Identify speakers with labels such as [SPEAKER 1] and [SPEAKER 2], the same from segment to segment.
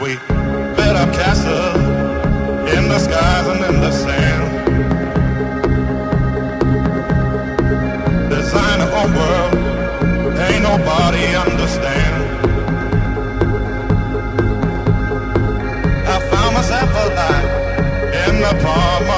[SPEAKER 1] We built our castles in the skies and in the sand. Design a whole world, ain't nobody understand. I found myself alive in the palm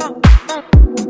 [SPEAKER 2] Oh. uh. uh, uh.